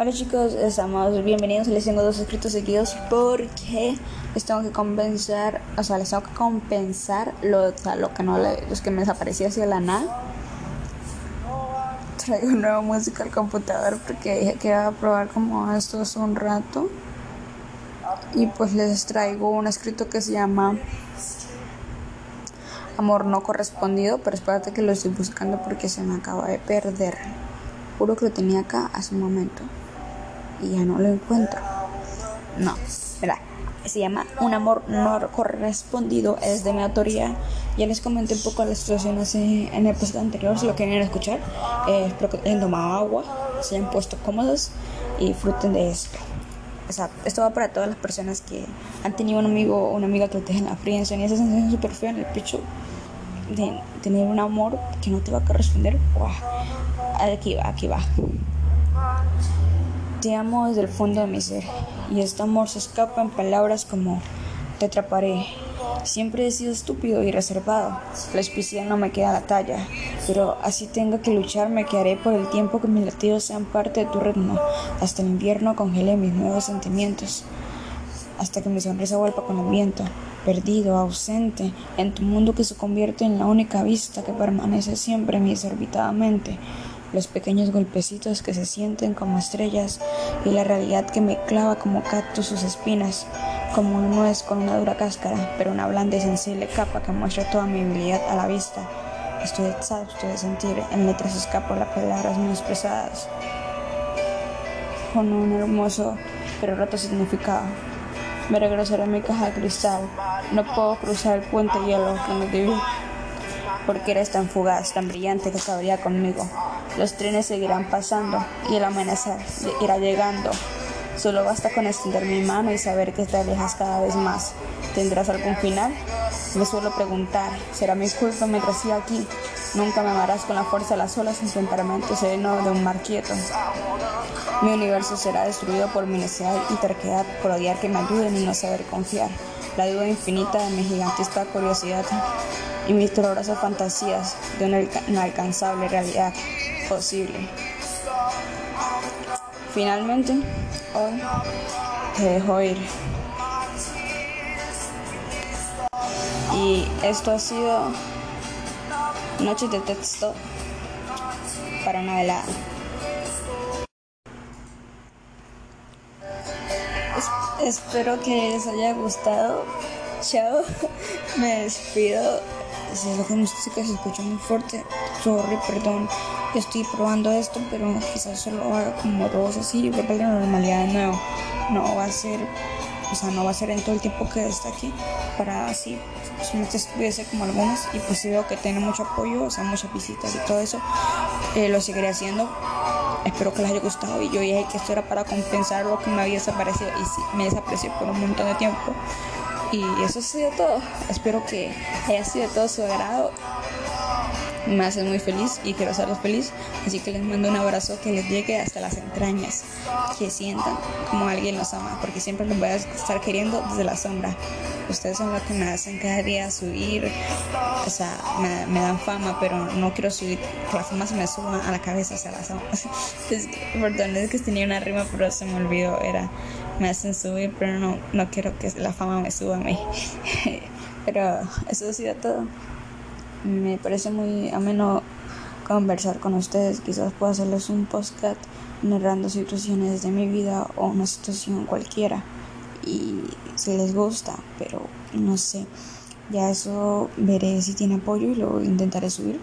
Hola chicos, estamos bienvenidos. Les tengo dos escritos seguidos porque les tengo que compensar, o sea, les tengo que compensar lo, lo que no los que me desapareció hacia la nada. Traigo nueva música al computador porque dije que iba a probar como esto hace un rato. Y pues les traigo un escrito que se llama Amor no correspondido, pero espérate que lo estoy buscando porque se me acaba de perder. Juro que lo tenía acá hace un momento y ya no lo encuentro. No, ¿verdad? Se llama Un amor no correspondido, es de mi autoría. Ya les comenté un poco la situación en el post anterior, si lo quieren escuchar. Eh, espero que hayan tomado agua, se hayan puesto cómodos y disfruten de esto. O sea, esto va para todas las personas que han tenido un amigo o una amiga que te dejen la fría y esa sensación súper fea en el pecho de tener un amor que no te va a corresponder. Aquí va, aquí va. Te amo desde el fondo de mi ser y este amor se escapa en palabras como te atraparé. Siempre he sido estúpido y reservado. La especial no me queda la talla, pero así tenga que luchar me quedaré por el tiempo que mis latidos sean parte de tu ritmo. Hasta el invierno congelé mis nuevos sentimientos. Hasta que mi sonrisa vuelva con el viento, perdido, ausente, en tu mundo que se convierte en la única vista que permanece siempre en mi desorbitada mente los pequeños golpecitos que se sienten como estrellas y la realidad que me clava como cactus sus espinas, como una nuez con una dura cáscara, pero una blanda y sensible capa que muestra toda mi habilidad a la vista. Estoy exhausto de sentir en letras escapo las palabras menos pesadas, con un hermoso pero roto significado. Me regresaré a mi caja de cristal. No puedo cruzar el puente hielo que me divide porque eres tan fugaz, tan brillante que cabría conmigo. Los trenes seguirán pasando y el amenazar irá llegando. Solo basta con extender mi mano y saber que te alejas cada vez más. ¿Tendrás algún final? Me suelo preguntar, ¿será mi culpa mientras siga aquí? Nunca me amarás con la fuerza de las olas en temperamento sereno de un mar quieto. Mi universo será destruido por mi necesidad y terquedad, por odiar que me ayuden y no saber confiar. La duda infinita de mi gigantesca curiosidad y mis dolorosas fantasías de una inalcanzable realidad posible. Finalmente, hoy te dejo ir. Y esto ha sido Noches de texto para una velada. Espero que les haya gustado. Chao. Me despido. Si es lo que música se escucha muy fuerte, sorry, perdón. Estoy probando esto, pero quizás solo haga como dos así a la normalidad de nuevo. No va a ser, o sea, no va a ser en todo el tiempo que esté aquí para así solamente estuviese como algunos y pues si veo que tiene mucho apoyo, o sea, muchas visitas y todo eso, eh, lo seguiré haciendo. Espero que les haya gustado y yo dije que esto era para compensar lo que me había desaparecido y sí, me desapareció por un montón de tiempo. Y eso ha sido todo. Espero que haya sido todo su agrado. Me hace muy feliz y quiero hacerlos feliz. Así que les mando un abrazo que les llegue hasta las entrañas. Que sientan como alguien los ama. Porque siempre los voy a estar queriendo desde la sombra. Ustedes son los que me hacen cada día subir. O sea, me, dan fama, pero no quiero subir. Que la fama se me suba a la cabeza, o sea, la perdón, es que tenía una rima, pero se me olvidó. Era me hacen subir, pero no, no quiero que la fama me suba a mí. pero eso ha sido todo. Me parece muy ameno conversar con ustedes. Quizás pueda hacerles un podcast narrando situaciones de mi vida o una situación cualquiera. Y si les gusta, pero no sé. Ya eso veré si tiene apoyo y lo intentaré subir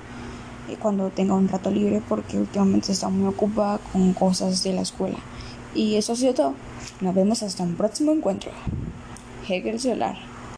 cuando tenga un rato libre porque últimamente está muy ocupada con cosas de la escuela. Y eso ha sido todo. Nos vemos hasta un próximo encuentro. Hegel Solar.